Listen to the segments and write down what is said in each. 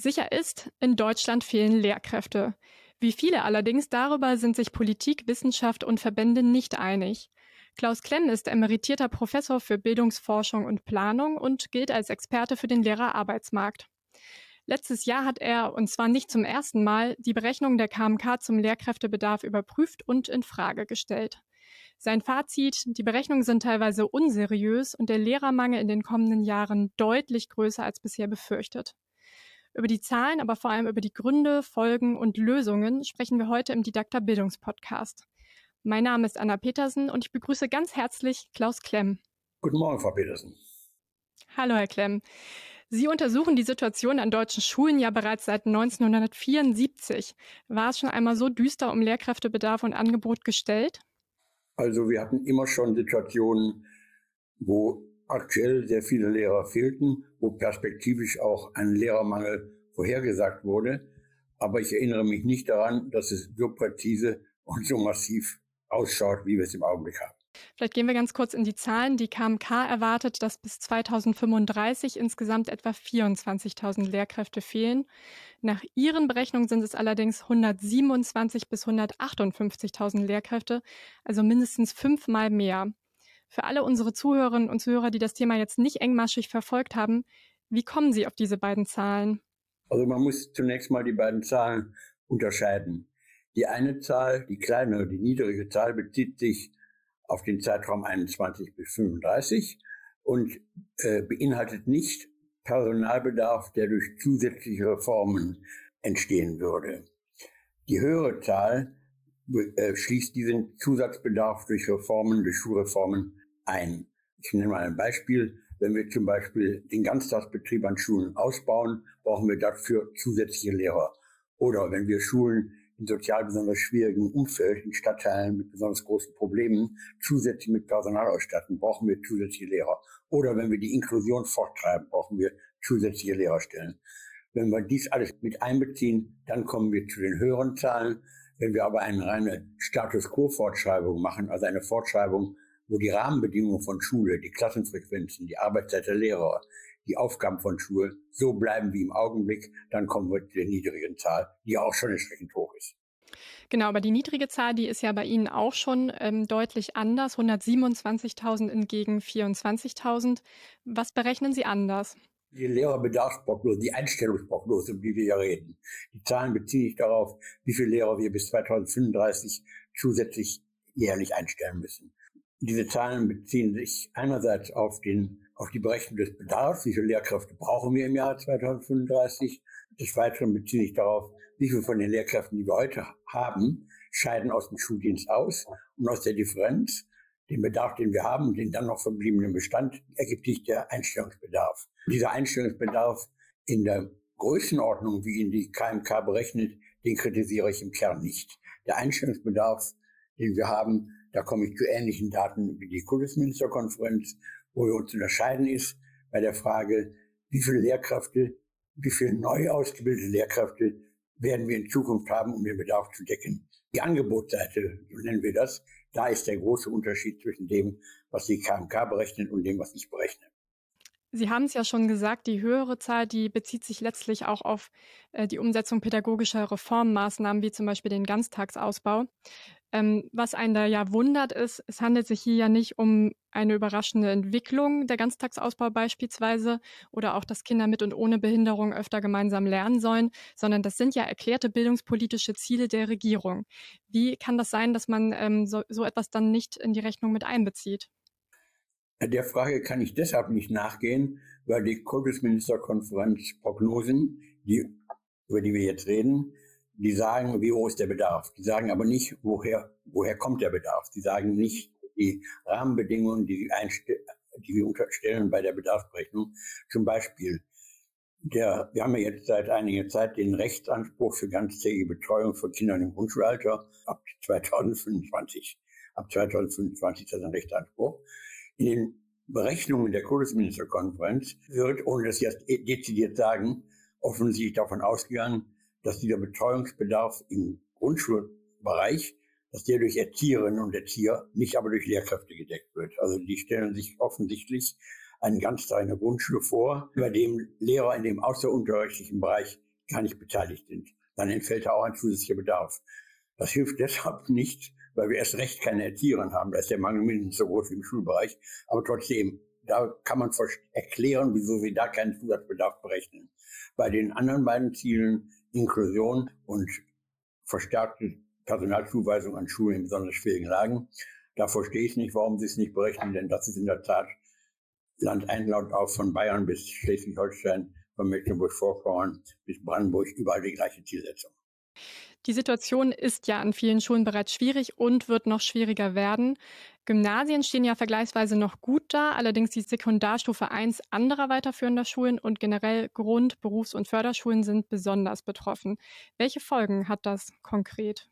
Sicher ist, in Deutschland fehlen Lehrkräfte. Wie viele allerdings, darüber sind sich Politik, Wissenschaft und Verbände nicht einig. Klaus Klemm ist emeritierter Professor für Bildungsforschung und Planung und gilt als Experte für den Lehrerarbeitsmarkt. Letztes Jahr hat er, und zwar nicht zum ersten Mal, die Berechnung der KMK zum Lehrkräftebedarf überprüft und in Frage gestellt. Sein Fazit, die Berechnungen sind teilweise unseriös und der Lehrermangel in den kommenden Jahren deutlich größer als bisher befürchtet. Über die Zahlen, aber vor allem über die Gründe, Folgen und Lösungen sprechen wir heute im Didakta Bildungspodcast. Mein Name ist Anna Petersen und ich begrüße ganz herzlich Klaus Klemm. Guten Morgen, Frau Petersen. Hallo, Herr Klemm. Sie untersuchen die Situation an deutschen Schulen ja bereits seit 1974. War es schon einmal so düster um Lehrkräftebedarf und Angebot gestellt? Also wir hatten immer schon Situationen, wo aktuell sehr viele Lehrer fehlten, wo perspektivisch auch ein Lehrermangel vorhergesagt wurde. Aber ich erinnere mich nicht daran, dass es so präzise und so massiv ausschaut, wie wir es im Augenblick haben. Vielleicht gehen wir ganz kurz in die Zahlen. Die KMK erwartet, dass bis 2035 insgesamt etwa 24.000 Lehrkräfte fehlen. Nach ihren Berechnungen sind es allerdings 127 bis 158.000 Lehrkräfte, also mindestens fünfmal mehr. Für alle unsere Zuhörerinnen und Zuhörer, die das Thema jetzt nicht engmaschig verfolgt haben, wie kommen Sie auf diese beiden Zahlen? Also man muss zunächst mal die beiden Zahlen unterscheiden. Die eine Zahl, die kleine, die niedrige Zahl bezieht sich auf den Zeitraum 21 bis 35 und äh, beinhaltet nicht Personalbedarf, der durch zusätzliche Reformen entstehen würde. Die höhere Zahl äh, schließt diesen Zusatzbedarf durch Reformen, durch Schulreformen ein. Ich nenne mal ein Beispiel. Wenn wir zum Beispiel den Ganztagsbetrieb an Schulen ausbauen, brauchen wir dafür zusätzliche Lehrer. Oder wenn wir Schulen in sozial besonders schwierigen Umfeld, in Stadtteilen mit besonders großen Problemen, zusätzlich mit Personal ausstatten, brauchen wir zusätzliche Lehrer. Oder wenn wir die Inklusion forttreiben, brauchen wir zusätzliche Lehrerstellen. Wenn wir dies alles mit einbeziehen, dann kommen wir zu den höheren Zahlen. Wenn wir aber eine reine Status Quo-Fortschreibung machen, also eine Fortschreibung, wo die Rahmenbedingungen von Schule, die Klassenfrequenzen, die Arbeitszeit der Lehrer, die Aufgaben von Schule so bleiben wie im Augenblick, dann kommen wir zu der niedrigen Zahl, die auch schon entsprechend hoch ist. Genau, aber die niedrige Zahl, die ist ja bei Ihnen auch schon ähm, deutlich anders. 127.000 entgegen 24.000. Was berechnen Sie anders? Die Lehrerbedarfsprognose, die Einstellungsprognose, um die wir hier reden. Die Zahlen beziehen sich darauf, wie viele Lehrer wir bis 2035 zusätzlich jährlich einstellen müssen. Diese Zahlen beziehen sich einerseits auf den auf die Berechnung des Bedarfs, wie viele Lehrkräfte brauchen wir im Jahr 2035. Des Weiteren bezieht sich darauf, wie viele von den Lehrkräften, die wir heute haben, scheiden aus dem Schuldienst aus. Und aus der Differenz, den Bedarf, den wir haben und den dann noch verbliebenen Bestand, ergibt sich der Einstellungsbedarf. Dieser Einstellungsbedarf in der Größenordnung, wie ihn die KMK berechnet, den kritisiere ich im Kern nicht. Der Einstellungsbedarf, den wir haben, da komme ich zu ähnlichen Daten wie die Kultusministerkonferenz wo wir uns unterscheiden, ist bei der Frage, wie viele Lehrkräfte, wie viele neu ausgebildete Lehrkräfte werden wir in Zukunft haben, um den Bedarf zu decken. Die Angebotsseite, so nennen wir das, da ist der große Unterschied zwischen dem, was die KMK berechnet und dem, was ich berechne. Sie haben es ja schon gesagt, die höhere Zahl, die bezieht sich letztlich auch auf äh, die Umsetzung pädagogischer Reformmaßnahmen, wie zum Beispiel den Ganztagsausbau. Ähm, was einen da ja wundert ist, es handelt sich hier ja nicht um eine überraschende Entwicklung der Ganztagsausbau beispielsweise oder auch, dass Kinder mit und ohne Behinderung öfter gemeinsam lernen sollen, sondern das sind ja erklärte bildungspolitische Ziele der Regierung. Wie kann das sein, dass man ähm, so, so etwas dann nicht in die Rechnung mit einbezieht? Der Frage kann ich deshalb nicht nachgehen, weil die Kultusministerkonferenz Prognosen, die, über die wir jetzt reden, die sagen, wie hoch ist der Bedarf. Die sagen aber nicht, woher, woher kommt der Bedarf. Die sagen nicht die Rahmenbedingungen, die, die wir unterstellen bei der Bedarfsberechnung. Zum Beispiel, der, wir haben ja jetzt seit einiger Zeit den Rechtsanspruch für ganztägige Betreuung von Kindern im Grundschulalter ab 2025. Ab 2025 ist das ein Rechtsanspruch. In den Berechnungen der Kultusministerkonferenz wird, ohne dass sie das dezidiert sagen, offensichtlich davon ausgegangen, dass dieser Betreuungsbedarf im Grundschulbereich, dass der durch Erzieherinnen und Erzieher, nicht aber durch Lehrkräfte gedeckt wird. Also die stellen sich offensichtlich einen Ganztag in der Grundschule vor, bei dem Lehrer in dem außerunterrichtlichen Bereich gar nicht beteiligt sind. Dann entfällt da auch ein zusätzlicher Bedarf. Das hilft deshalb nicht, weil wir erst recht keine Erzieherin haben. Da ist der Mangel mindestens so groß wie im Schulbereich. Aber trotzdem, da kann man erklären, wieso wir da keinen Zusatzbedarf berechnen. Bei den anderen beiden Zielen, Inklusion und verstärkte Personalzuweisung an Schulen in besonders schwierigen Lagen, da verstehe ich nicht, warum sie es nicht berechnen, denn das ist in der Tat Land ein, Land auf, von Bayern bis Schleswig-Holstein, von Mecklenburg-Vorpommern bis Brandenburg, überall die gleiche Zielsetzung. Die Situation ist ja an vielen Schulen bereits schwierig und wird noch schwieriger werden. Gymnasien stehen ja vergleichsweise noch gut da, allerdings die Sekundarstufe 1 anderer weiterführender Schulen und generell Grund-, Berufs- und Förderschulen sind besonders betroffen. Welche Folgen hat das konkret?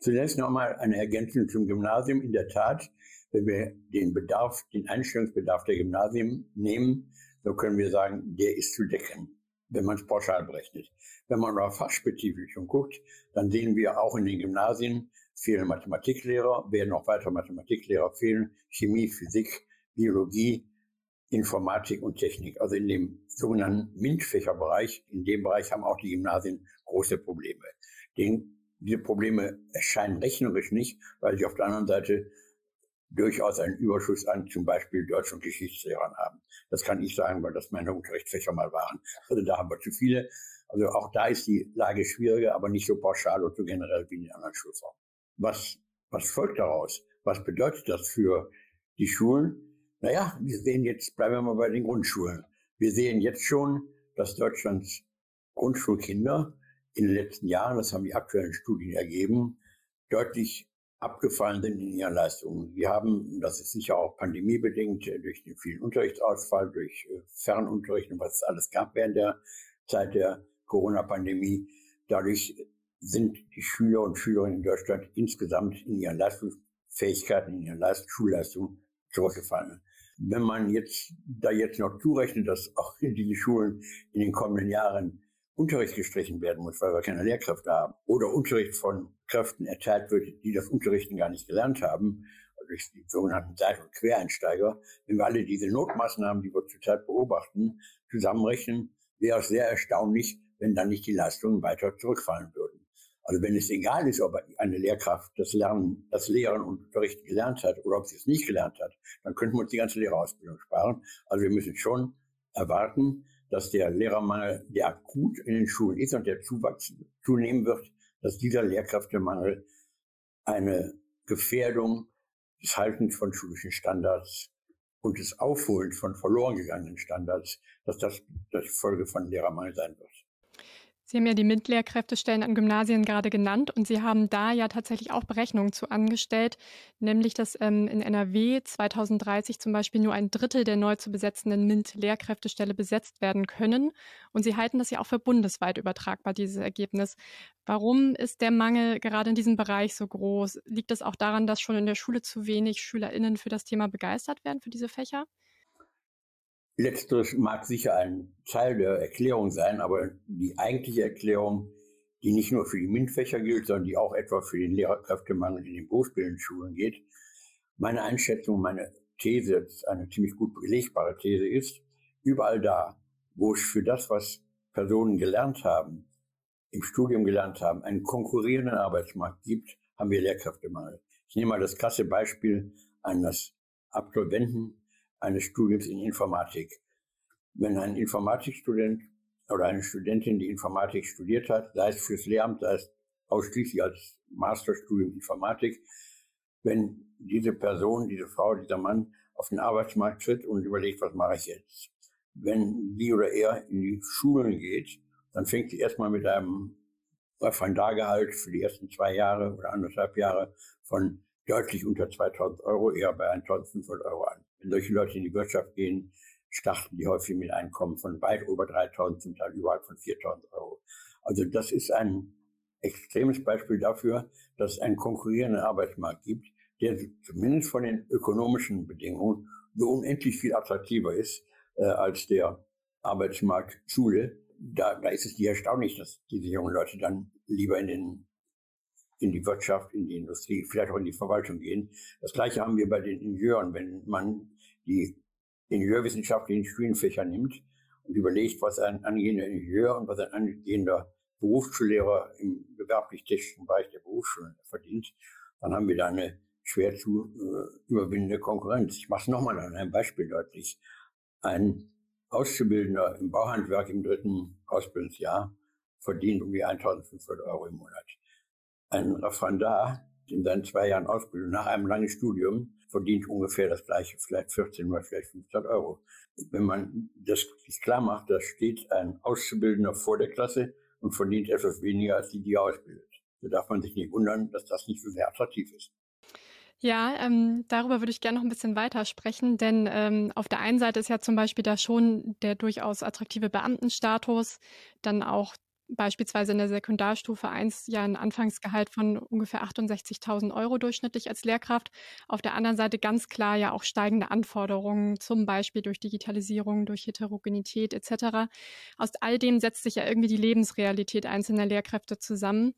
Zunächst nochmal eine Ergänzung zum Gymnasium. In der Tat, wenn wir den Bedarf, den Einstellungsbedarf der Gymnasien nehmen, so können wir sagen, der ist zu decken, wenn man es pauschal berechnet. Wenn man aber fachspezifisch guckt, dann sehen wir auch in den Gymnasien fehlen Mathematiklehrer, werden noch weitere Mathematiklehrer fehlen, Chemie, Physik, Biologie, Informatik und Technik. Also in dem sogenannten MINT-Fächerbereich, in dem Bereich haben auch die Gymnasien große Probleme. Den diese Probleme erscheinen rechnerisch nicht, weil sie auf der anderen Seite durchaus einen Überschuss an zum Beispiel Deutsch- und Geschichtslehrern haben. Das kann ich sagen, weil das meine Unterrichtsfächer mal waren. Also da haben wir zu viele. Also auch da ist die Lage schwieriger, aber nicht so pauschal und so generell wie in den anderen Schulformen. Was, was folgt daraus? Was bedeutet das für die Schulen? Naja, wir sehen jetzt, bleiben wir mal bei den Grundschulen. Wir sehen jetzt schon, dass Deutschlands Grundschulkinder in den letzten Jahren, das haben die aktuellen Studien ergeben, deutlich abgefallen sind in ihren Leistungen. Wir haben, das ist sicher auch pandemiebedingt, äh, durch den vielen Unterrichtsausfall, durch äh, Fernunterricht und was es alles gab während der Zeit der Corona-Pandemie. Dadurch sind die Schüler und Schülerinnen in Deutschland insgesamt in ihren Leistungsfähigkeiten, in ihren Leist Schulleistungen zurückgefallen. Wenn man jetzt da jetzt noch zurechnet, dass auch diese Schulen in den kommenden Jahren Unterricht gestrichen werden muss, weil wir keine Lehrkräfte haben, oder Unterricht von Kräften erteilt wird, die das Unterrichten gar nicht gelernt haben, also durch die sogenannten Seit- und Quereinsteiger, wenn wir alle diese Notmaßnahmen, die wir zurzeit beobachten, zusammenrechnen, wäre es sehr erstaunlich, wenn dann nicht die Leistungen weiter zurückfallen würden. Also wenn es egal ist, ob eine Lehrkraft das Lernen, das Lehren und Unterrichten gelernt hat oder ob sie es nicht gelernt hat, dann könnten wir uns die ganze Lehrerausbildung sparen. Also wir müssen schon erwarten, dass der Lehrermangel, der akut in den Schulen ist und der Zuwachs zunehmen wird, dass dieser Lehrkräftemangel eine Gefährdung des Haltens von schulischen Standards und des Aufholens von verloren gegangenen Standards, dass das die Folge von Lehrermangel sein wird. Sie haben ja die MINT-Lehrkräftestellen an Gymnasien gerade genannt und Sie haben da ja tatsächlich auch Berechnungen zu angestellt, nämlich dass ähm, in NRW 2030 zum Beispiel nur ein Drittel der neu zu besetzenden MINT-Lehrkräftestelle besetzt werden können. Und Sie halten das ja auch für bundesweit übertragbar, dieses Ergebnis. Warum ist der Mangel gerade in diesem Bereich so groß? Liegt das auch daran, dass schon in der Schule zu wenig SchülerInnen für das Thema begeistert werden, für diese Fächer? Letzteres mag sicher ein Teil der Erklärung sein, aber die eigentliche Erklärung, die nicht nur für die MINT-Fächer gilt, sondern die auch etwa für den Lehrerkräftemangel in den berufsbildenden Schulen geht, meine Einschätzung, meine These, eine ziemlich gut belegbare These ist, überall da, wo es für das, was Personen gelernt haben, im Studium gelernt haben, einen konkurrierenden Arbeitsmarkt gibt, haben wir Lehrkräftemangel. Ich nehme mal das krasse Beispiel eines Absolventen eines Studiums in Informatik. Wenn ein Informatikstudent oder eine Studentin, die Informatik studiert hat, sei es fürs Lehramt, sei es ausschließlich als Masterstudium Informatik, wenn diese Person, diese Frau, dieser Mann auf den Arbeitsmarkt tritt und überlegt, was mache ich jetzt? Wenn sie oder er in die Schulen geht, dann fängt sie erstmal mit einem Referendargehalt für die ersten zwei Jahre oder anderthalb Jahre von deutlich unter 2000 Euro, eher bei 1500 Euro an. Solche Leute in die Wirtschaft gehen, starten die häufig mit Einkommen von weit über 3000, zum Teil überhalb von 4000 Euro. Also das ist ein extremes Beispiel dafür, dass es einen konkurrierenden Arbeitsmarkt gibt, der zumindest von den ökonomischen Bedingungen so unendlich viel attraktiver ist äh, als der Arbeitsmarkt Schule. Da, da ist es nicht erstaunlich, dass diese jungen Leute dann lieber in den in die Wirtschaft, in die Industrie, vielleicht auch in die Verwaltung gehen. Das gleiche haben wir bei den Ingenieuren. Wenn man die Ingenieurwissenschaftlichen Studienfächer nimmt und überlegt, was ein angehender Ingenieur und was ein angehender Berufsschullehrer im gewerblich-technischen Bereich der Berufsschulen verdient, dann haben wir da eine schwer zu äh, überwindende Konkurrenz. Ich mache es nochmal an einem Beispiel deutlich. Ein Auszubildender im Bauhandwerk im dritten Ausbildungsjahr verdient um die 1500 Euro im Monat. Ein Referendar in seinen zwei Jahren Ausbildung nach einem langen Studium verdient ungefähr das gleiche, vielleicht 14 oder vielleicht 15 Euro. Wenn man das sich klar macht, da steht ein Auszubildender vor der Klasse und verdient etwas weniger als die, die ausbildet. Da darf man sich nicht wundern, dass das nicht so sehr attraktiv ist. Ja, ähm, darüber würde ich gerne noch ein bisschen weiter sprechen, denn ähm, auf der einen Seite ist ja zum Beispiel da schon der durchaus attraktive Beamtenstatus, dann auch beispielsweise in der Sekundarstufe 1 ja ein Anfangsgehalt von ungefähr 68.000 Euro durchschnittlich als Lehrkraft. Auf der anderen Seite ganz klar ja auch steigende Anforderungen, zum Beispiel durch Digitalisierung, durch Heterogenität etc. Aus all dem setzt sich ja irgendwie die Lebensrealität einzelner Lehrkräfte zusammen.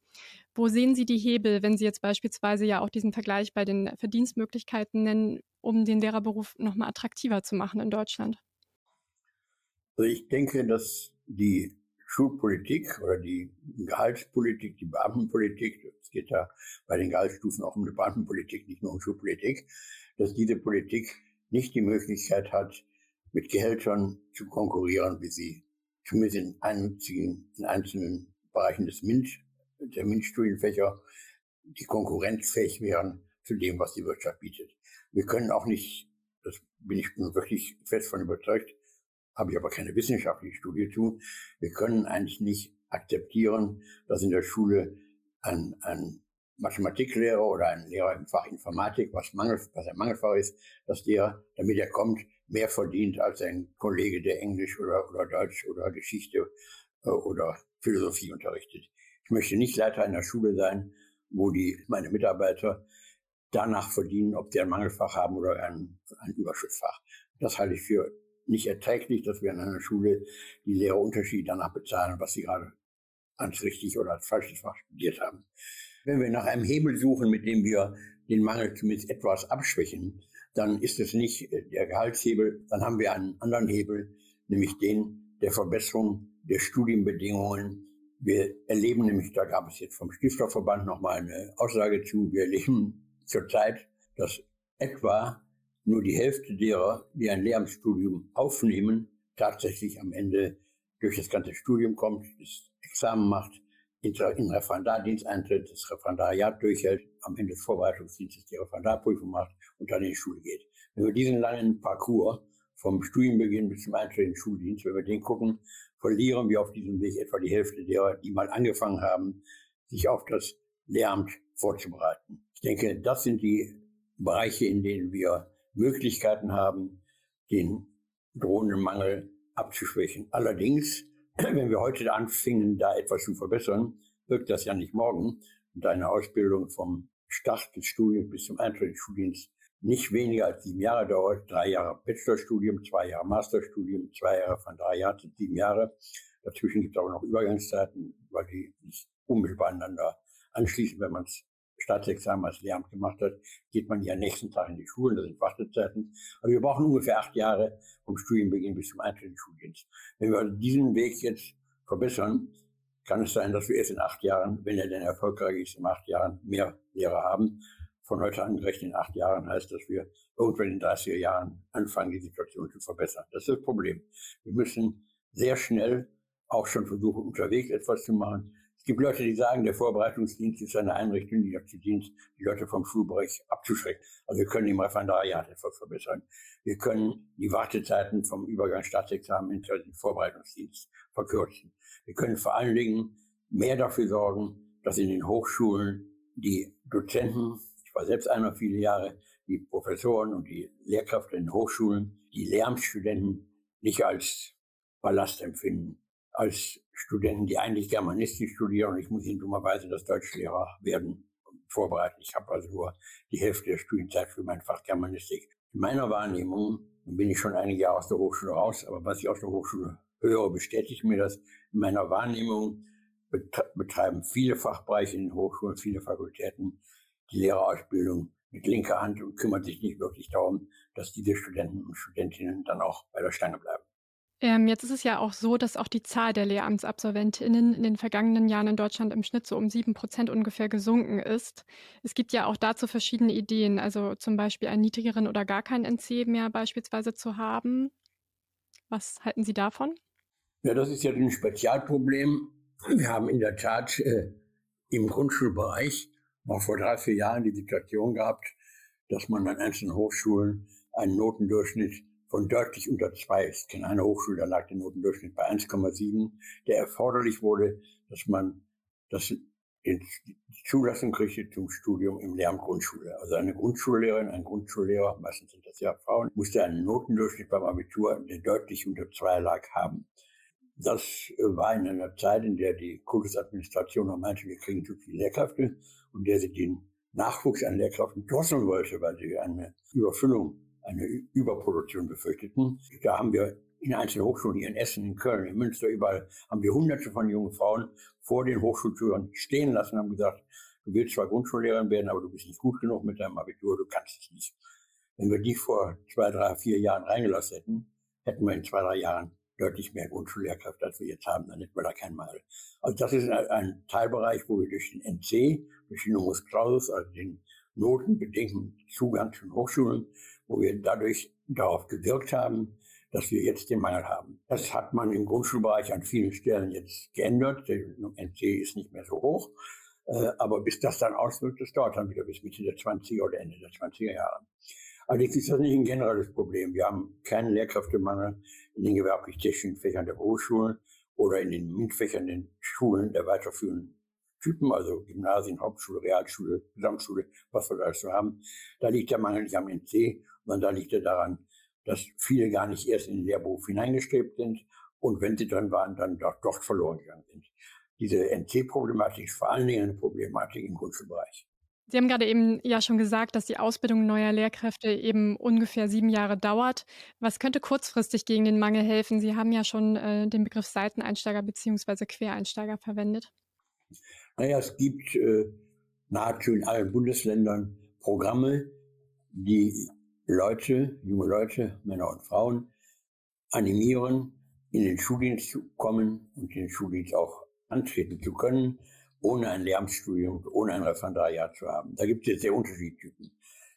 Wo sehen Sie die Hebel, wenn Sie jetzt beispielsweise ja auch diesen Vergleich bei den Verdienstmöglichkeiten nennen, um den Lehrerberuf nochmal attraktiver zu machen in Deutschland? Also ich denke, dass die Schulpolitik oder die Gehaltspolitik, die Beamtenpolitik, es geht ja bei den Gehaltsstufen auch um die Beamtenpolitik, nicht nur um Schulpolitik, dass diese Politik nicht die Möglichkeit hat, mit Gehältern zu konkurrieren, wie sie zumindest in einzigen, in einzelnen Bereichen des MINT, der MINT-Studienfächer, die konkurrenzfähig wären zu dem, was die Wirtschaft bietet. Wir können auch nicht, das bin ich wirklich fest von überzeugt, habe ich aber keine wissenschaftliche Studie zu. Wir können eigentlich nicht akzeptieren, dass in der Schule ein, ein Mathematiklehrer oder ein Lehrer im Fach Informatik, was, Mangel, was ein Mangelfach ist, dass der, damit er kommt, mehr verdient als ein Kollege, der Englisch oder, oder Deutsch oder Geschichte äh, oder Philosophie unterrichtet. Ich möchte nicht Leiter einer Schule sein, wo die, meine Mitarbeiter danach verdienen, ob sie ein Mangelfach haben oder ein, ein Überschussfach. Das halte ich für nicht erträglich, dass wir an einer Schule die Lehrer unterschiedlich danach bezahlen, was sie gerade als richtig oder als falsches Fach studiert haben. Wenn wir nach einem Hebel suchen, mit dem wir den Mangel zumindest etwas abschwächen, dann ist es nicht der Gehaltshebel, dann haben wir einen anderen Hebel, nämlich den der Verbesserung der Studienbedingungen. Wir erleben nämlich, da gab es jetzt vom Stifterverband nochmal eine Aussage zu, wir erleben zurzeit, dass etwa nur die Hälfte derer, die ein Lehramtsstudium aufnehmen, tatsächlich am Ende durch das ganze Studium kommt, das Examen macht, in den Referendardienst eintritt, das Referendariat durchhält, am Ende des Vorbereitungsdienstes die Referendarprüfung macht und dann in die Schule geht. Wenn wir diesen langen Parcours vom Studienbeginn bis zum Eintritt in den Schuldienst, wenn wir den gucken, verlieren wir auf diesem Weg etwa die Hälfte derer, die mal angefangen haben, sich auf das Lehramt vorzubereiten. Ich denke, das sind die Bereiche, in denen wir Möglichkeiten haben, den drohenden Mangel abzuschwächen. Allerdings, wenn wir heute anfingen, da etwas zu verbessern, wirkt das ja nicht morgen. Und eine Ausbildung vom Start des Studiums bis zum Eintritt des Studiums nicht weniger als sieben Jahre dauert. Drei Jahre Bachelorstudium, zwei Jahre Masterstudium, zwei Jahre von drei Jahren zu sieben Jahre. Dazwischen gibt es aber noch Übergangszeiten, weil die nicht unmittelbar aneinander anschließen, wenn man es Staatsexamen als Lehramt gemacht hat, geht man ja nächsten Tag in die Schulen, das sind Wartezeiten. Aber wir brauchen ungefähr acht Jahre vom Studienbeginn bis zum Eintritt in den Schuldienst. Wenn wir diesen Weg jetzt verbessern, kann es sein, dass wir erst in acht Jahren, wenn er denn erfolgreich ist, in acht Jahren mehr Lehrer haben. Von heute an gerechnet in acht Jahren heißt, dass wir irgendwann in 30er Jahren anfangen, die Situation zu verbessern. Das ist das Problem. Wir müssen sehr schnell auch schon versuchen, unterwegs etwas zu machen. Es gibt Leute, die sagen, der Vorbereitungsdienst ist eine Einrichtung, die dazu dient, die Leute vom Schulbereich abzuschrecken. Also wir können im Referendariat etwas verbessern. Wir können die Wartezeiten vom Übergang Staatsexamen in den Vorbereitungsdienst verkürzen. Wir können vor allen Dingen mehr dafür sorgen, dass in den Hochschulen die Dozenten, ich war selbst einer viele Jahre, die Professoren und die Lehrkräfte in den Hochschulen, die Lehramtsstudenten nicht als Ballast empfinden, als Studenten, die eigentlich Germanistik studieren und ich muss ihnen dummerweise das Deutschlehrer werden vorbereiten. Ich habe also nur die Hälfte der Studienzeit für mein Fach Germanistik. In meiner Wahrnehmung bin ich schon einige Jahre aus der Hochschule raus, aber was ich aus der Hochschule höre, bestätigt mir das. In meiner Wahrnehmung betreiben viele Fachbereiche in den Hochschulen, viele Fakultäten die Lehrerausbildung mit linker Hand und kümmert sich nicht wirklich darum, dass diese Studenten und Studentinnen dann auch bei der Stange bleiben. Ähm, jetzt ist es ja auch so, dass auch die Zahl der Lehramtsabsolventinnen in den vergangenen Jahren in Deutschland im Schnitt so um 7 Prozent ungefähr gesunken ist. Es gibt ja auch dazu verschiedene Ideen, also zum Beispiel einen niedrigeren oder gar keinen NC mehr beispielsweise zu haben. Was halten Sie davon? Ja, das ist ja ein Spezialproblem. Wir haben in der Tat äh, im Grundschulbereich noch vor drei, vier Jahren die Situation gehabt, dass man an einzelnen Hochschulen einen Notendurchschnitt von deutlich unter zwei. Ich kenne eine Hochschule, da lag der Notendurchschnitt bei 1,7, der erforderlich wurde, dass man das die Zulassung kriegte zum Studium im Lehramt Grundschule. Also eine Grundschullehrerin, ein Grundschullehrer, meistens sind das ja Frauen, musste einen Notendurchschnitt beim Abitur, der deutlich unter zwei lag, haben. Das war in einer Zeit, in der die Kultusadministration noch meinte, wir kriegen zu viele Lehrkräfte und der sie den Nachwuchs an Lehrkräften drosseln wollte, weil sie eine Überfüllung eine Überproduktion befürchteten. Da haben wir in einzelnen Hochschulen hier in Essen, in Köln, in Münster, überall haben wir hunderte von jungen Frauen vor den Hochschultüren stehen lassen haben gesagt, du willst zwar Grundschullehrerin werden, aber du bist nicht gut genug mit deinem Abitur, du kannst es nicht. Wenn wir die vor zwei, drei, vier Jahren reingelassen hätten, hätten wir in zwei, drei Jahren deutlich mehr Grundschullehrkräfte, als wir jetzt haben, dann hätten wir da kein Mangel. Also das ist ein, ein Teilbereich, wo wir durch den NC, durch den Numerus Clausus, also den notenbedingten Zugang zu den Hochschulen, wo wir dadurch darauf gewirkt haben, dass wir jetzt den Mangel haben. Das hat man im Grundschulbereich an vielen Stellen jetzt geändert. Der NC ist nicht mehr so hoch. Äh, aber bis das dann auswirkt, das dauert dann wieder bis Mitte der 20er oder Ende der 20er Jahre. Allerdings ist das nicht ein generelles Problem. Wir haben keinen Lehrkräftemangel in den gewerblich-technischen Fächern der Hochschulen oder in den MINT-Fächern den Schulen der weiterführenden Typen, also Gymnasien, Hauptschule, Realschule, Gesamtschule, was wir da so haben. Da liegt der Mangel nicht am NC, sondern da liegt daran, dass viele gar nicht erst in den Lehrberuf hineingestrebt sind und wenn sie drin waren, dann doch, doch verloren gegangen sind. Diese NC-Problematik ist vor allen Dingen eine Problematik im Grundschulbereich. Sie haben gerade eben ja schon gesagt, dass die Ausbildung neuer Lehrkräfte eben ungefähr sieben Jahre dauert. Was könnte kurzfristig gegen den Mangel helfen? Sie haben ja schon äh, den Begriff Seiteneinsteiger bzw. Quereinsteiger verwendet. Naja, es gibt äh, nahezu in allen Bundesländern Programme, die Leute, junge Leute, Männer und Frauen animieren, in den Schuldienst zu kommen und den Schuldienst auch antreten zu können, ohne ein Lehramtsstudium, ohne ein Referendariat zu haben. Da gibt es sehr unterschiedliche Typen.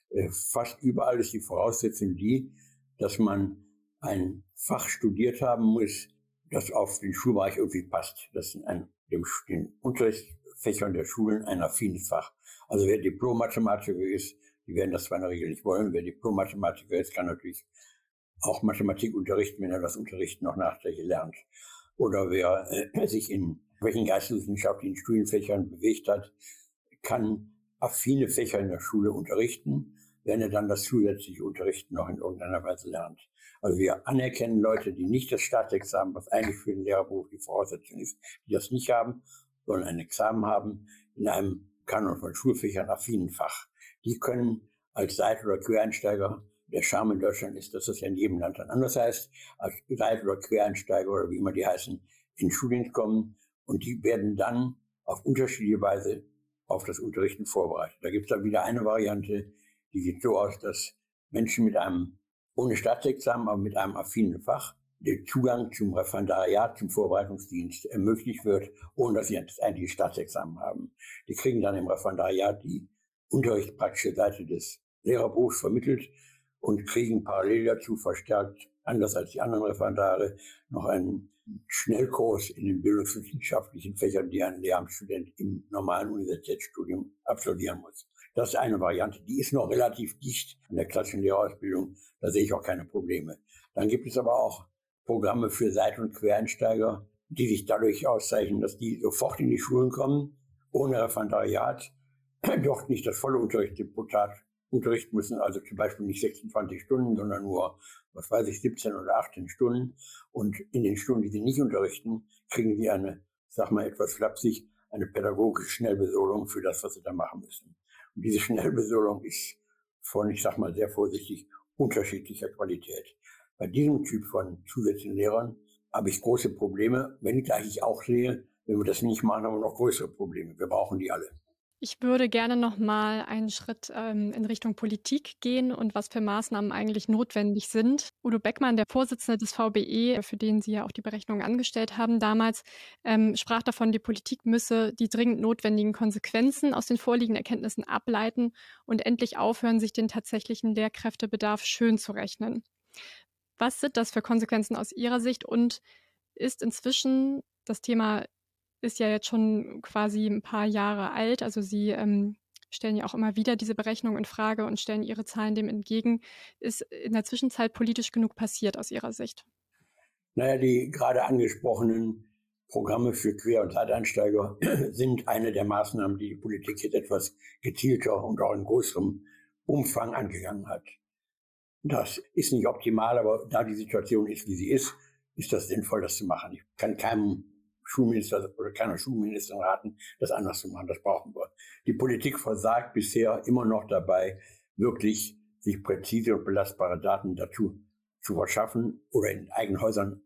Äh, fast überall ist die Voraussetzung die, dass man ein Fach studiert haben muss, das auf den Schulbereich irgendwie passt, das ein, dem, den Unterrichtsfächern der Schulen ein affines Fach. Also wer Diplom-Mathematiker ist, die werden das zwar in der Regel nicht wollen. Wer Diplom-Mathematiker ist, kann natürlich auch Mathematik unterrichten, wenn er das Unterrichten noch nachträglich lernt. Oder wer äh, sich in welchen geisteswissenschaftlichen Studienfächern bewegt hat, kann affine Fächer in der Schule unterrichten, wenn er dann das zusätzliche Unterrichten noch in irgendeiner Weise lernt. Also wir anerkennen Leute, die nicht das Staatsexamen, was eigentlich für den Lehrerberuf die Voraussetzung ist, die das nicht haben, sondern ein Examen haben in einem Kanon von Schulfächern affinen Fach die können als Seit- oder Quereinsteiger, der Charme in Deutschland ist, dass das ja in jedem Land dann anders heißt, als Seit- oder Quereinsteiger oder wie immer die heißen, in Schuldienst kommen und die werden dann auf unterschiedliche Weise auf das Unterrichten vorbereitet. Da gibt es dann wieder eine Variante, die sieht so aus, dass Menschen mit einem, ohne Staatsexamen, aber mit einem affinen Fach, der Zugang zum Referendariat, zum Vorbereitungsdienst ermöglicht wird, ohne dass sie das eigentliche Staatsexamen haben. Die kriegen dann im Referendariat die unterrichtspraktische Seite des Lehrerberufs vermittelt und kriegen parallel dazu verstärkt, anders als die anderen Referendare, noch einen Schnellkurs in den bildungswissenschaftlichen Fächern, die ein Lehramtsstudent im normalen Universitätsstudium absolvieren muss. Das ist eine Variante, die ist noch relativ dicht an der klassischen Lehrerausbildung. Da sehe ich auch keine Probleme. Dann gibt es aber auch Programme für Seit- und Quereinsteiger, die sich dadurch auszeichnen, dass die sofort in die Schulen kommen, ohne Referendariat, dort nicht das volle Unterrichtsdeputat unterrichten müssen, also zum Beispiel nicht 26 Stunden, sondern nur, was weiß ich, 17 oder 18 Stunden. Und in den Stunden, die sie nicht unterrichten, kriegen sie eine, sag mal etwas flapsig, eine pädagogische Schnellbesolung für das, was sie da machen müssen. Und diese Schnellbesolung ist von, ich sag mal sehr vorsichtig, unterschiedlicher Qualität. Bei diesem Typ von zusätzlichen Lehrern habe ich große Probleme, wenn ich auch sehe, wenn wir das nicht machen, haben wir noch größere Probleme. Wir brauchen die alle. Ich würde gerne noch mal einen Schritt, ähm, in Richtung Politik gehen und was für Maßnahmen eigentlich notwendig sind. Udo Beckmann, der Vorsitzende des VBE, für den Sie ja auch die Berechnungen angestellt haben damals, ähm, sprach davon, die Politik müsse die dringend notwendigen Konsequenzen aus den vorliegenden Erkenntnissen ableiten und endlich aufhören, sich den tatsächlichen Lehrkräftebedarf schön zu rechnen. Was sind das für Konsequenzen aus Ihrer Sicht und ist inzwischen das Thema ist ja jetzt schon quasi ein paar Jahre alt. Also Sie ähm, stellen ja auch immer wieder diese Berechnung in Frage und stellen Ihre Zahlen dem entgegen. Ist in der Zwischenzeit politisch genug passiert aus Ihrer Sicht? Naja, die gerade angesprochenen Programme für Quer- und Zeiteinsteiger sind eine der Maßnahmen, die die Politik jetzt etwas gezielter und auch in größerem Umfang angegangen hat. Das ist nicht optimal, aber da die Situation ist, wie sie ist, ist das sinnvoll, das zu machen. Ich kann keinem Schulminister oder keiner Schulministerin raten, das anders zu machen. Das brauchen wir. Die Politik versagt bisher immer noch dabei, wirklich sich präzise und belastbare Daten dazu zu verschaffen oder in eigenen Häusern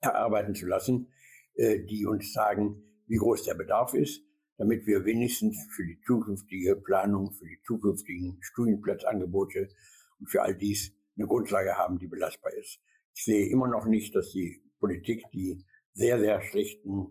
erarbeiten zu lassen, äh, die uns sagen, wie groß der Bedarf ist, damit wir wenigstens für die zukünftige Planung, für die zukünftigen Studienplatzangebote und für all dies eine Grundlage haben, die belastbar ist. Ich sehe immer noch nicht, dass die Politik die sehr, sehr schlechten,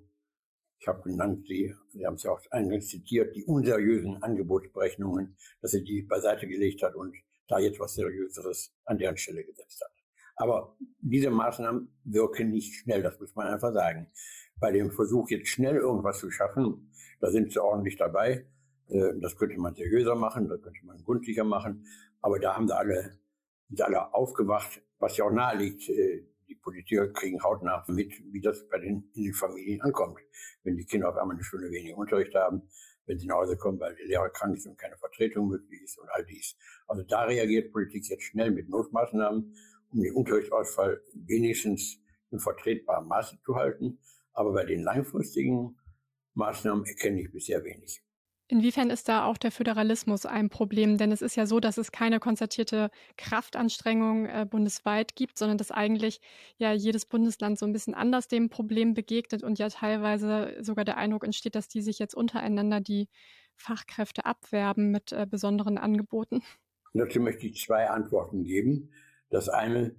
ich habe genannt, Sie, Sie haben es ja auch eingangs zitiert, die unseriösen Angebotsberechnungen, dass sie die beiseite gelegt hat und da jetzt was Seriöseres an deren Stelle gesetzt hat. Aber diese Maßnahmen wirken nicht schnell, das muss man einfach sagen. Bei dem Versuch, jetzt schnell irgendwas zu schaffen, da sind sie ordentlich dabei. Äh, das könnte man seriöser machen, das könnte man gründlicher machen. Aber da haben sie alle, sind alle aufgewacht, was ja auch nahe liegt. Die Politiker kriegen hautnah mit, wie das bei den, in den Familien ankommt. Wenn die Kinder auf einmal eine Stunde weniger Unterricht haben, wenn sie nach Hause kommen, weil der Lehrer krank ist und keine Vertretung möglich ist und all dies. Also da reagiert Politik jetzt schnell mit Notmaßnahmen, um den Unterrichtsausfall wenigstens in vertretbarem Maße zu halten. Aber bei den langfristigen Maßnahmen erkenne ich bisher wenig. Inwiefern ist da auch der Föderalismus ein Problem? Denn es ist ja so, dass es keine konzertierte Kraftanstrengung äh, bundesweit gibt, sondern dass eigentlich ja jedes Bundesland so ein bisschen anders dem Problem begegnet und ja teilweise sogar der Eindruck entsteht, dass die sich jetzt untereinander die Fachkräfte abwerben mit äh, besonderen Angeboten. Dazu möchte ich zwei Antworten geben. Das eine,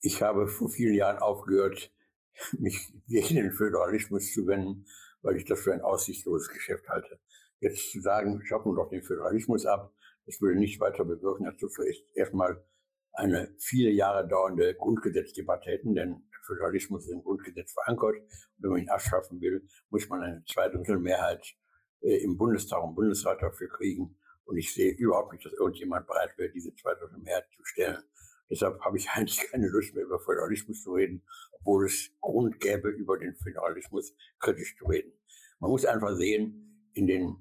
ich habe vor vielen Jahren aufgehört, mich gegen den Föderalismus zu wenden, weil ich das für ein aussichtsloses Geschäft halte. Jetzt zu sagen, schaffen wir doch den Föderalismus ab, das würde nicht weiter bewirken, dazu ist erstmal eine viele Jahre dauernde Grundgesetzdebatte hätten, denn Föderalismus ist im Grundgesetz verankert. Und wenn man ihn abschaffen will, muss man eine Zweidrittelmehrheit äh, im Bundestag und Bundesrat dafür kriegen. Und ich sehe überhaupt nicht, dass irgendjemand bereit wäre, diese Zweidrittelmehrheit zu stellen. Deshalb habe ich eigentlich keine Lust mehr über Föderalismus zu reden, obwohl es Grund gäbe, über den Föderalismus kritisch zu reden. Man muss einfach sehen, in den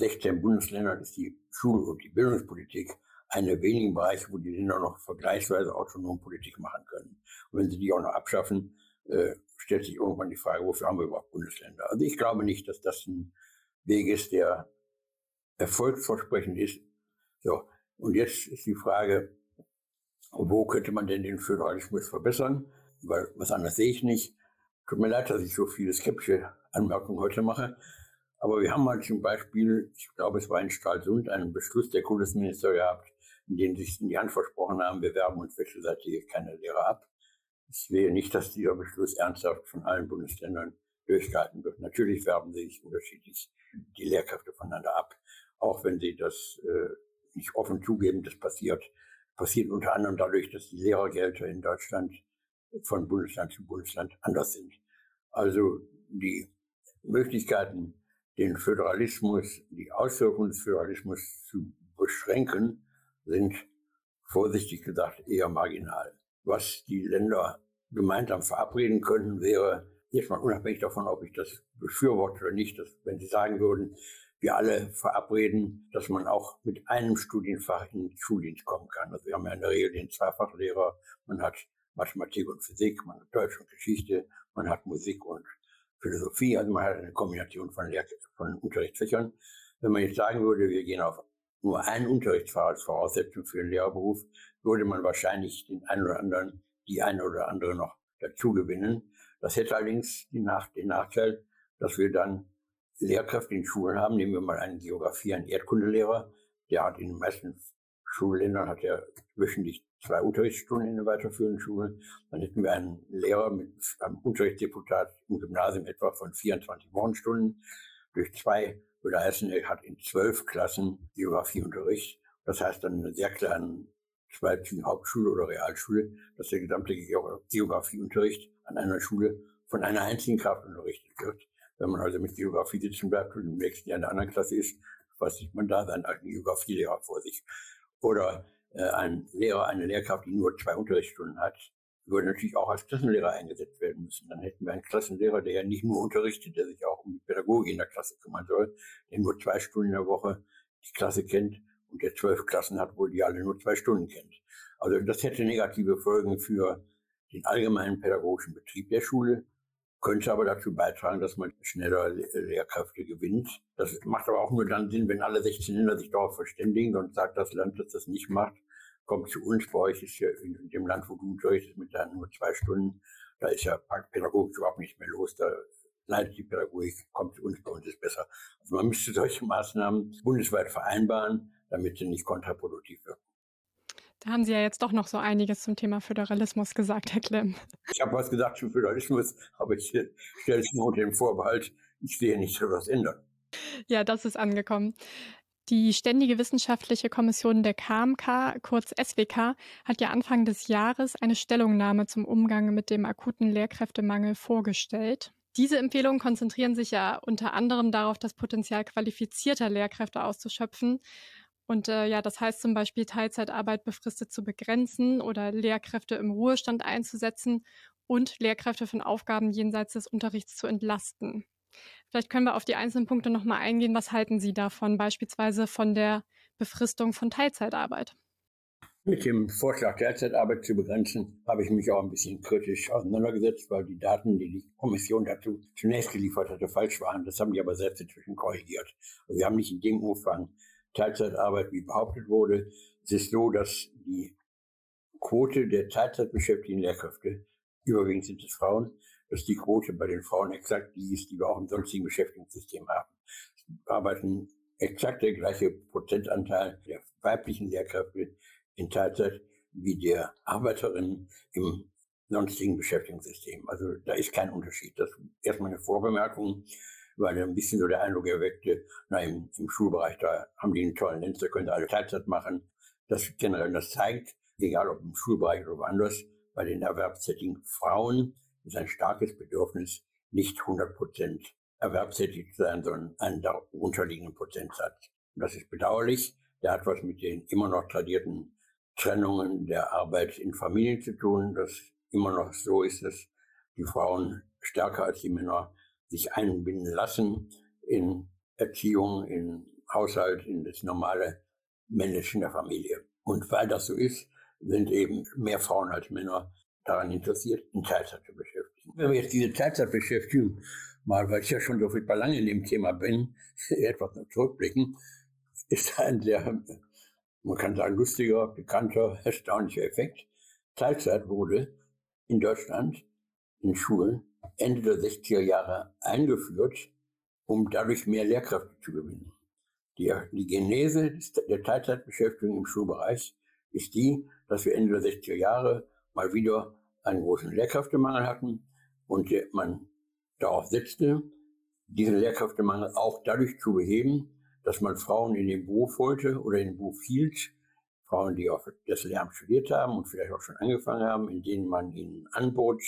16 Bundesländern ist die Schul- und die Bildungspolitik einer der wenigen Bereiche, wo die Länder noch vergleichsweise autonom Politik machen können. Und wenn sie die auch noch abschaffen, äh, stellt sich irgendwann die Frage, wofür haben wir überhaupt Bundesländer? Also ich glaube nicht, dass das ein Weg ist, der erfolgsversprechend ist. So, und jetzt ist die Frage, wo könnte man denn den Föderalismus verbessern? Weil was anderes sehe ich nicht. Tut mir leid, dass ich so viele skeptische Anmerkungen heute mache. Aber wir haben mal zum Beispiel, ich glaube, es war in Stralsund, einen Beschluss der Kultusminister gehabt, in dem sie sich in die Hand versprochen haben, wir werben uns wechselseitig keine Lehrer ab. Ich sehe nicht, dass dieser Beschluss ernsthaft von allen Bundesländern durchgehalten wird. Natürlich werben sie sich unterschiedlich die Lehrkräfte voneinander ab, auch wenn sie das äh, nicht offen zugeben, das passiert. Passiert unter anderem dadurch, dass die Lehrergelder in Deutschland von Bundesland zu Bundesland anders sind. Also die Möglichkeiten, den Föderalismus, die Auswirkungen des Föderalismus zu beschränken, sind vorsichtig gesagt eher marginal. Was die Länder gemeinsam verabreden könnten, wäre jetzt mal unabhängig davon, ob ich das befürworte oder nicht, dass, wenn Sie sagen würden, wir alle verabreden, dass man auch mit einem Studienfach in den Schuldienst kommen kann. Also wir haben ja in der Regel den Zweifachlehrer, man hat Mathematik und Physik, man hat Deutsch und Geschichte, man hat Musik und Philosophie, also man hat eine Kombination von, Lehr von Unterrichtsfächern. Wenn man jetzt sagen würde, wir gehen auf nur einen Unterrichtsfach als Voraussetzung für den Lehrberuf, würde man wahrscheinlich den einen oder anderen, die eine oder andere noch dazu gewinnen. Das hätte allerdings den Nachteil, dass wir dann Lehrkräfte in Schulen haben, nehmen wir mal einen Geografie, einen Erdkundelehrer, der hat in den meisten Schulländern hat er wöchentlich zwei Unterrichtsstunden in der weiterführenden Schule. Dann hätten wir einen Lehrer mit einem Unterrichtsdeputat im Gymnasium etwa von 24 Wochenstunden. Durch zwei würde heißen, er hat in zwölf Klassen Geografieunterricht. Das heißt dann in einer sehr kleinen zweiten Hauptschule oder Realschule, dass der gesamte Geografieunterricht an einer Schule von einer einzigen Kraft unterrichtet wird. Wenn man also mit Geografie sitzen bleibt und im nächsten Jahr in der anderen Klasse ist, was sieht man da? Seinen alten Geografielehrer vor sich. Oder ein Lehrer, eine Lehrkraft, die nur zwei Unterrichtsstunden hat, würde natürlich auch als Klassenlehrer eingesetzt werden müssen. Dann hätten wir einen Klassenlehrer, der ja nicht nur unterrichtet, der sich auch um die Pädagogik in der Klasse kümmern soll, der nur zwei Stunden in der Woche die Klasse kennt und der zwölf Klassen hat, wo die alle nur zwei Stunden kennt. Also das hätte negative Folgen für den allgemeinen pädagogischen Betrieb der Schule, könnte aber dazu beitragen, dass man schneller Lehrkräfte gewinnt. Das macht aber auch nur dann Sinn, wenn alle 16 Länder sich darauf verständigen und sagt das Land, das das nicht macht, kommt zu uns. Bei euch ist ja in dem Land, wo du unterrichtest, mit deinen nur zwei Stunden, da ist ja Pädagogik überhaupt nicht mehr los. Da leidet die Pädagogik, kommt zu uns, bei uns ist besser. Also man müsste solche Maßnahmen bundesweit vereinbaren, damit sie nicht kontraproduktiv wirken. Da haben Sie ja jetzt doch noch so einiges zum Thema Föderalismus gesagt, Herr Klemm. Ich habe was gesagt zum Föderalismus, aber ich stelle es nur unter dem Vorbehalt, ich sehe nicht, dass was ändern. Ja, das ist angekommen. Die Ständige Wissenschaftliche Kommission der KMK, kurz SWK, hat ja Anfang des Jahres eine Stellungnahme zum Umgang mit dem akuten Lehrkräftemangel vorgestellt. Diese Empfehlungen konzentrieren sich ja unter anderem darauf, das Potenzial qualifizierter Lehrkräfte auszuschöpfen und äh, ja, das heißt zum Beispiel Teilzeitarbeit befristet zu begrenzen oder Lehrkräfte im Ruhestand einzusetzen und Lehrkräfte von Aufgaben jenseits des Unterrichts zu entlasten. Vielleicht können wir auf die einzelnen Punkte nochmal eingehen. Was halten Sie davon, beispielsweise von der Befristung von Teilzeitarbeit? Mit dem Vorschlag, Teilzeitarbeit zu begrenzen, habe ich mich auch ein bisschen kritisch auseinandergesetzt, weil die Daten, die die Kommission dazu zunächst geliefert hatte, falsch waren. Das haben die aber selbst inzwischen korrigiert. Also wir haben nicht in dem Umfang Teilzeitarbeit, wie behauptet wurde. Es ist so, dass die Quote der Teilzeitbeschäftigten Lehrkräfte, überwiegend sind es Frauen, dass die Quote bei den Frauen exakt die ist, die wir auch im sonstigen Beschäftigungssystem haben. Es arbeiten exakt der gleiche Prozentanteil der weiblichen Lehrkräfte in Teilzeit wie der Arbeiterinnen im sonstigen Beschäftigungssystem. Also da ist kein Unterschied. Das ist erstmal eine Vorbemerkung weil er ein bisschen so der Eindruck erweckte, na, im, im Schulbereich, da haben die einen tollen Lenz, da können sie alle Teilzeit machen. Das generell, das zeigt, egal ob im Schulbereich oder woanders, bei den erwerbstätigen Frauen ist ein starkes Bedürfnis, nicht 100 Prozent erwerbstätig zu sein, sondern einen darunterliegenden Prozentsatz. Und das ist bedauerlich. Der hat was mit den immer noch tradierten Trennungen der Arbeit in Familien zu tun, dass immer noch so ist, dass die Frauen stärker als die Männer sich einbinden lassen in Erziehung, in Haushalt, in das normale Managen der Familie. Und weil das so ist, sind eben mehr Frauen als Männer daran interessiert, in Teilzeit zu beschäftigen. Wenn wir jetzt diese Teilzeitbeschäftigung mal, weil ich ja schon so viel lange in dem Thema bin, etwas zurückblicken, ist ein sehr, man kann sagen, lustiger, bekannter, erstaunlicher Effekt. Teilzeit wurde in Deutschland in Schulen Ende der 60er Jahre eingeführt, um dadurch mehr Lehrkräfte zu gewinnen. Die, die Genese der Teilzeitbeschäftigung im Schulbereich ist die, dass wir Ende der 60er Jahre mal wieder einen großen Lehrkräftemangel hatten und man darauf setzte, diesen Lehrkräftemangel auch dadurch zu beheben, dass man Frauen in den Beruf holte oder in den Beruf hielt, Frauen, die auf das Lehramt studiert haben und vielleicht auch schon angefangen haben, in denen man ihnen anbot,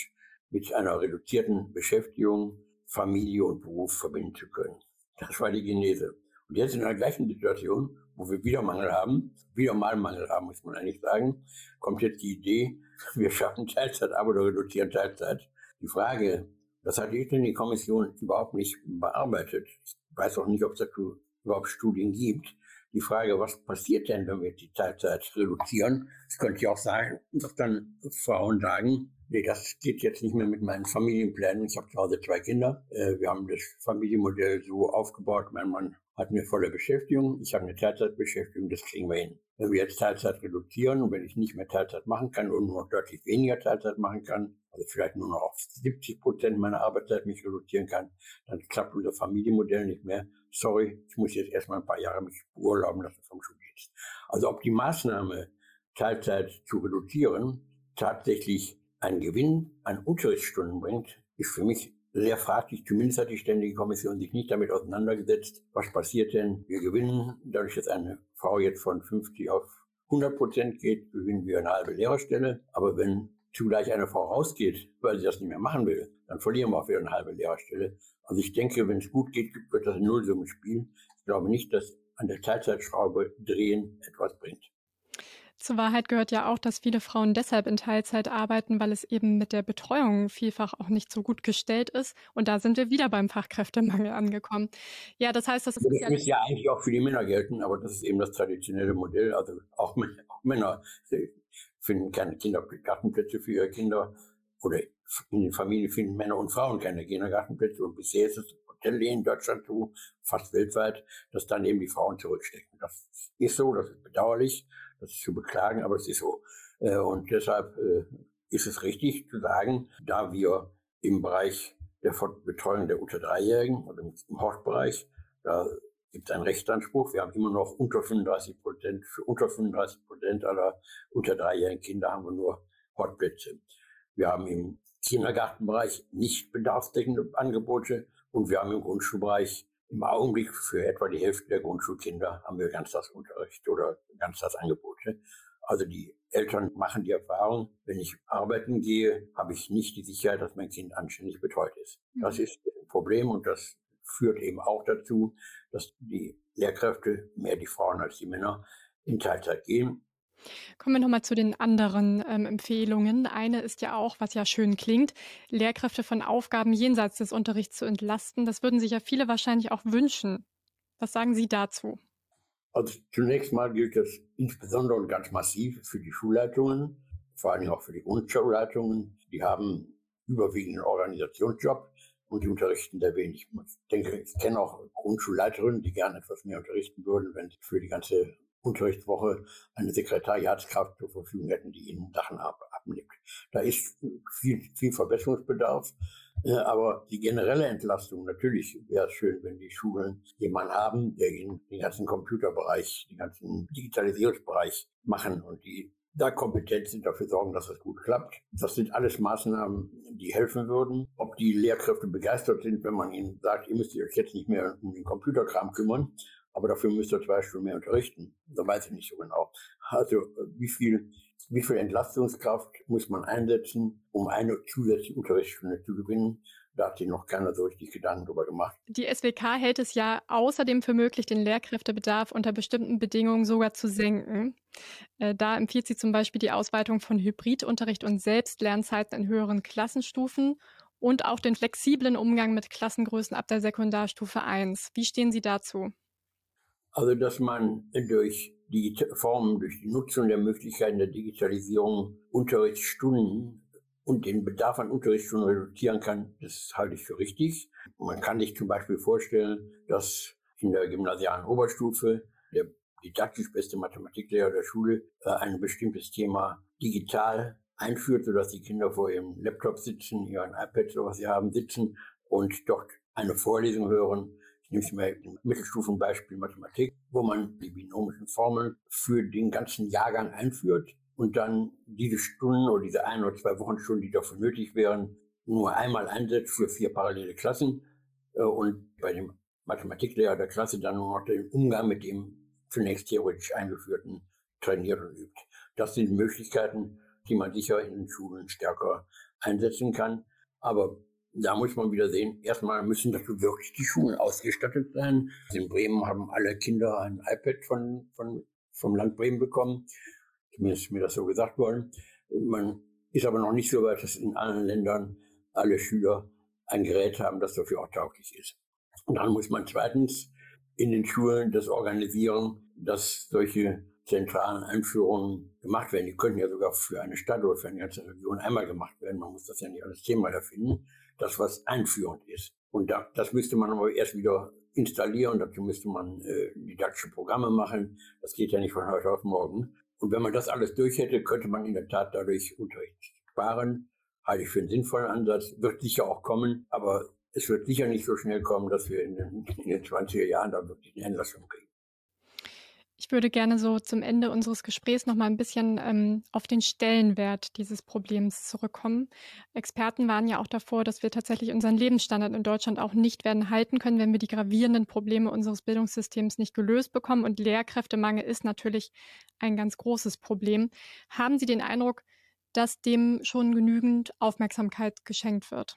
mit einer reduzierten Beschäftigung Familie und Beruf verbinden zu können. Das war die Genese. Und jetzt in der gleichen Situation, wo wir wieder Mangel haben, wieder mal Mangel haben, muss man eigentlich sagen, kommt jetzt die Idee, wir schaffen Teilzeitarbeit oder reduzieren Teilzeit. Die Frage, das hat die Kommission überhaupt nicht bearbeitet. Ich weiß auch nicht, ob es dazu überhaupt Studien gibt. Die Frage, was passiert denn, wenn wir die Teilzeit reduzieren? Es könnte ja auch sein, dass dann Frauen sagen, nee, das geht jetzt nicht mehr mit meinen Familienplänen. Ich habe zu Hause zwei Kinder. Äh, wir haben das Familienmodell so aufgebaut. Mein Mann hat eine volle Beschäftigung. Ich habe eine Teilzeitbeschäftigung. Das kriegen wir hin. wenn wir jetzt Teilzeit reduzieren und wenn ich nicht mehr Teilzeit machen kann und nur deutlich weniger Teilzeit machen kann, also vielleicht nur noch auf 70 Prozent meiner Arbeitszeit mich reduzieren kann, dann klappt unser Familienmodell nicht mehr. Sorry, ich muss jetzt erstmal ein paar Jahre mich urlauben lassen vom Schuldienst. Also ob die Maßnahme, Teilzeit zu reduzieren, tatsächlich einen Gewinn an Unterrichtsstunden bringt, ist für mich sehr fraglich. Zumindest hat die Ständige Kommission sich nicht damit auseinandergesetzt, was passiert denn. Wir gewinnen, dadurch, dass eine Frau jetzt von 50 auf 100 Prozent geht, gewinnen wir eine halbe Lehrerstelle. Aber wenn zugleich eine Frau rausgeht, weil sie das nicht mehr machen will, dann verlieren wir auch wieder eine halbe Lehrerstelle. Also ich denke, wenn es gut geht, wird das ein Nullsummenspiel. Ich glaube nicht, dass an der Teilzeitschraube drehen etwas bringt. Zur Wahrheit gehört ja auch, dass viele Frauen deshalb in Teilzeit arbeiten, weil es eben mit der Betreuung vielfach auch nicht so gut gestellt ist. Und da sind wir wieder beim Fachkräftemangel angekommen. Ja, das heißt, das, das ist ja, müsste ja eigentlich auch für die Männer gelten, aber das ist eben das traditionelle Modell. Also auch, auch Männer finden keine Kindergartenplätze für ihre Kinder oder in den Familien finden Männer und Frauen keine Kindergartenplätze. Und bisher ist es in Deutschland so, fast weltweit, dass dann eben die Frauen zurückstecken. Das ist so, das ist bedauerlich. Das ist zu beklagen, aber es ist so. Äh, und deshalb äh, ist es richtig zu sagen, da wir im Bereich der Betreuung der unter Dreijährigen, also im Hortbereich, da gibt einen Rechtsanspruch. Wir haben immer noch unter 35 Prozent, für unter 35 Prozent aller unter dreijährigen Kinder haben wir nur Hortplätze. Wir haben im Kindergartenbereich nicht bedarfsdeckende Angebote und wir haben im Grundschulbereich im Augenblick für etwa die Hälfte der Grundschulkinder haben wir Ganztagsunterricht oder Ganztagsangebote. Also die Eltern machen die Erfahrung, wenn ich arbeiten gehe, habe ich nicht die Sicherheit, dass mein Kind anständig betreut ist. Das mhm. ist ein Problem und das führt eben auch dazu, dass die Lehrkräfte, mehr die Frauen als die Männer, in Teilzeit gehen. Kommen wir nochmal zu den anderen ähm, Empfehlungen. Eine ist ja auch, was ja schön klingt, Lehrkräfte von Aufgaben jenseits des Unterrichts zu entlasten. Das würden sich ja viele wahrscheinlich auch wünschen. Was sagen Sie dazu? Also zunächst mal gilt das insbesondere und ganz massiv für die Schulleitungen, vor allem auch für die Grundschulleitungen. Die haben überwiegend einen Organisationsjob und die unterrichten sehr wenig. Ich denke, ich kenne auch Grundschulleiterinnen, die gerne etwas mehr unterrichten würden, wenn sie für die ganze Unterrichtswoche eine Sekretariatskraft zur Verfügung hätten, die ihnen Sachen ab, abnimmt. Da ist viel, viel Verbesserungsbedarf. Äh, aber die generelle Entlastung, natürlich wäre es schön, wenn die Schulen jemanden haben, der ihnen den ganzen Computerbereich, den ganzen Digitalisierungsbereich machen und die da kompetent sind, dafür sorgen, dass das gut klappt. Das sind alles Maßnahmen, die helfen würden. Ob die Lehrkräfte begeistert sind, wenn man ihnen sagt, ihr müsst euch jetzt nicht mehr um den Computerkram kümmern, aber dafür müsst ihr zwei Stunden mehr unterrichten. Da weiß ich nicht so genau. Also wie viel, wie viel Entlastungskraft muss man einsetzen, um eine zusätzliche Unterrichtsstunde zu gewinnen? Da hat sich noch keiner so richtig Gedanken drüber gemacht. Die SWK hält es ja außerdem für möglich, den Lehrkräftebedarf unter bestimmten Bedingungen sogar zu senken. Äh, da empfiehlt sie zum Beispiel die Ausweitung von Hybridunterricht und Selbstlernzeiten in höheren Klassenstufen und auch den flexiblen Umgang mit Klassengrößen ab der Sekundarstufe 1. Wie stehen Sie dazu? Also, dass man durch die Formen, durch die Nutzung der Möglichkeiten der Digitalisierung Unterrichtsstunden und den Bedarf an Unterrichtsstunden reduzieren kann, das halte ich für richtig. Man kann sich zum Beispiel vorstellen, dass in der gymnasialen Oberstufe der didaktisch beste Mathematiklehrer der Schule äh, ein bestimmtes Thema digital einführt, sodass die Kinder vor ihrem Laptop sitzen, ihren iPad oder was sie haben, sitzen und dort eine Vorlesung hören, nehme ich mal ein Mittelstufenbeispiel Mathematik, wo man die binomischen Formeln für den ganzen Jahrgang einführt und dann diese Stunden oder diese ein oder zwei Wochenstunden, die dafür nötig wären, nur einmal einsetzt für vier parallele Klassen äh, und bei dem Mathematiklehrer der Klasse dann nur noch den Umgang mit dem zunächst theoretisch eingeführten trainiert und übt. Das sind Möglichkeiten, die man sicher in den Schulen stärker einsetzen kann. Aber da muss man wieder sehen, erstmal müssen dazu wirklich die Schulen ausgestattet sein. In Bremen haben alle Kinder ein iPad von, von, vom Land Bremen bekommen. Zumindest ist mir das so gesagt worden. Man ist aber noch nicht so weit, dass in allen Ländern alle Schüler ein Gerät haben, das dafür auch tauglich ist. Und dann muss man zweitens in den Schulen das organisieren, dass solche zentralen Einführungen gemacht werden. Die könnten ja sogar für eine Stadt oder für eine ganze Region einmal gemacht werden. Man muss das ja nicht alles zehnmal erfinden das, was einführend ist. Und da, das müsste man aber erst wieder installieren. Dazu müsste man äh, didaktische Programme machen. Das geht ja nicht von heute auf morgen. Und wenn man das alles durch hätte, könnte man in der Tat dadurch Unterricht sparen. Halte ich für einen sinnvollen Ansatz. Wird sicher auch kommen, aber es wird sicher nicht so schnell kommen, dass wir in den, in den 20er Jahren da wirklich eine Entlassung kriegen. Ich würde gerne so zum Ende unseres Gesprächs noch mal ein bisschen ähm, auf den Stellenwert dieses Problems zurückkommen. Experten waren ja auch davor, dass wir tatsächlich unseren Lebensstandard in Deutschland auch nicht werden halten können, wenn wir die gravierenden Probleme unseres Bildungssystems nicht gelöst bekommen. Und Lehrkräftemangel ist natürlich ein ganz großes Problem. Haben Sie den Eindruck, dass dem schon genügend Aufmerksamkeit geschenkt wird?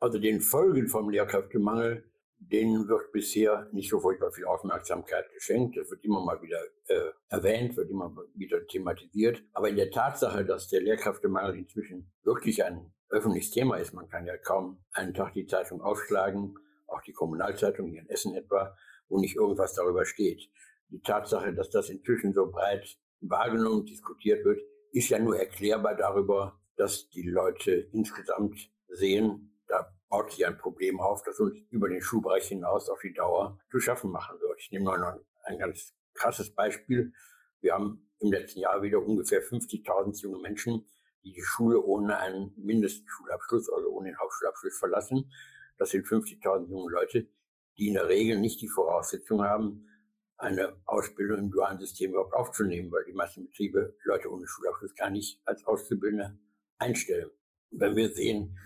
Also den Folgen vom Lehrkräftemangel denen wird bisher nicht so furchtbar viel Aufmerksamkeit geschenkt. Das wird immer mal wieder äh, erwähnt, wird immer wieder thematisiert. Aber in der Tatsache, dass der Lehrkräftemangel inzwischen wirklich ein öffentliches Thema ist, man kann ja kaum einen Tag die Zeitung aufschlagen, auch die Kommunalzeitung hier in Essen etwa, wo nicht irgendwas darüber steht. Die Tatsache, dass das inzwischen so breit wahrgenommen, diskutiert wird, ist ja nur erklärbar darüber, dass die Leute insgesamt sehen, baut sich ein Problem auf, das uns über den Schulbereich hinaus auf die Dauer zu schaffen machen wird. Ich nehme noch ein ganz krasses Beispiel. Wir haben im letzten Jahr wieder ungefähr 50.000 junge Menschen, die die Schule ohne einen Mindestschulabschluss, also ohne den Hauptschulabschluss verlassen. Das sind 50.000 junge Leute, die in der Regel nicht die Voraussetzung haben, eine Ausbildung im dualen System überhaupt aufzunehmen, weil die meisten Betriebe Leute ohne Schulabschluss gar nicht als Auszubildende einstellen. Wenn wir sehen,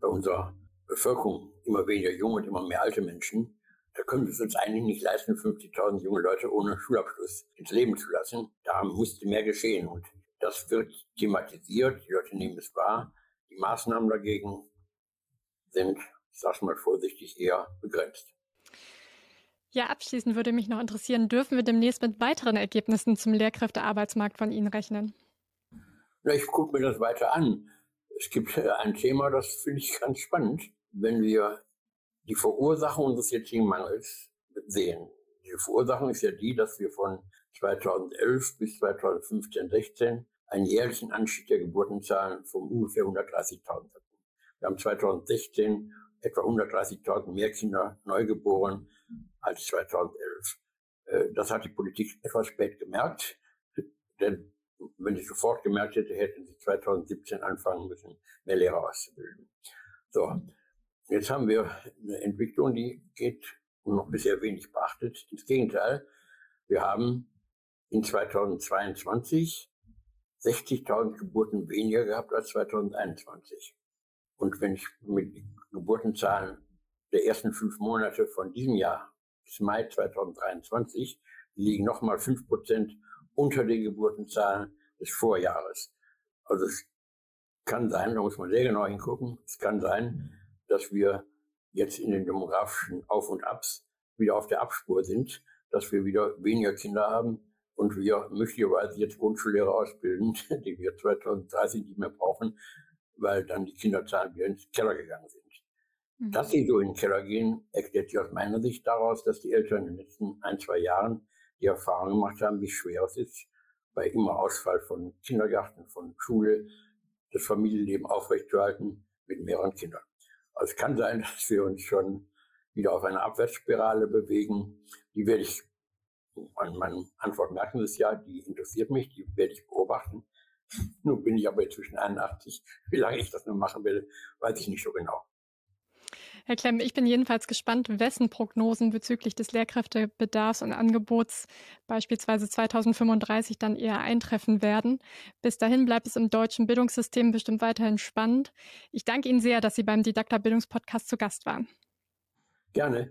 bei unserer Bevölkerung immer weniger junge und immer mehr alte Menschen, da können wir es uns eigentlich nicht leisten, 50.000 junge Leute ohne Schulabschluss ins Leben zu lassen. Da musste mehr geschehen und das wird thematisiert, die Leute nehmen es wahr. Die Maßnahmen dagegen sind, ich sage mal vorsichtig, eher begrenzt. Ja, abschließend würde mich noch interessieren, dürfen wir demnächst mit weiteren Ergebnissen zum Lehrkräftearbeitsmarkt von Ihnen rechnen? Na, ich gucke mir das weiter an. Es gibt ein Thema, das finde ich ganz spannend wenn wir die Verursachung des jetzigen Mangels sehen. Die Verursachung ist ja die, dass wir von 2011 bis 2015, 16 einen jährlichen Anstieg der Geburtenzahlen von ungefähr 130.000 hatten. Wir haben 2016 etwa 130.000 mehr Kinder neugeboren als 2011. Äh, das hat die Politik etwas spät gemerkt, denn wenn sie sofort gemerkt hätte, hätten sie 2017 anfangen müssen, mehr Lehrer auszubilden. So, Jetzt haben wir eine Entwicklung, die geht noch bisher wenig beachtet. Ins Gegenteil, wir haben in 2022 60.000 Geburten weniger gehabt als 2021. Und wenn ich mit Geburtenzahlen der ersten fünf Monate von diesem Jahr bis Mai 2023 liegen nochmal fünf Prozent unter den Geburtenzahlen des Vorjahres. Also es kann sein, da muss man sehr genau hingucken, es kann sein, dass wir jetzt in den demografischen Auf und Abs wieder auf der Abspur sind, dass wir wieder weniger Kinder haben und wir möglicherweise jetzt Grundschullehrer ausbilden, die wir 2030 nicht mehr brauchen, weil dann die Kinderzahlen wieder ins Keller gegangen sind. Mhm. Dass sie so in den Keller gehen, erklärt sich aus meiner Sicht daraus, dass die Eltern in den letzten ein, zwei Jahren die Erfahrung gemacht haben, wie schwer es ist, bei immer Ausfall von Kindergarten, von Schule, das Familienleben aufrechtzuerhalten mit mehreren Kindern. Es kann sein, dass wir uns schon wieder auf eine Abwärtsspirale bewegen. Die werde ich, an meiner Antwort merken Sie es ja, die interessiert mich, die werde ich beobachten. Nun bin ich aber inzwischen 81. Wie lange ich das noch machen will, weiß ich nicht so genau. Herr Klemm, ich bin jedenfalls gespannt, wessen Prognosen bezüglich des Lehrkräftebedarfs und Angebots beispielsweise 2035 dann eher eintreffen werden. Bis dahin bleibt es im deutschen Bildungssystem bestimmt weiterhin spannend. Ich danke Ihnen sehr, dass Sie beim Didakta Bildungspodcast zu Gast waren. Gerne.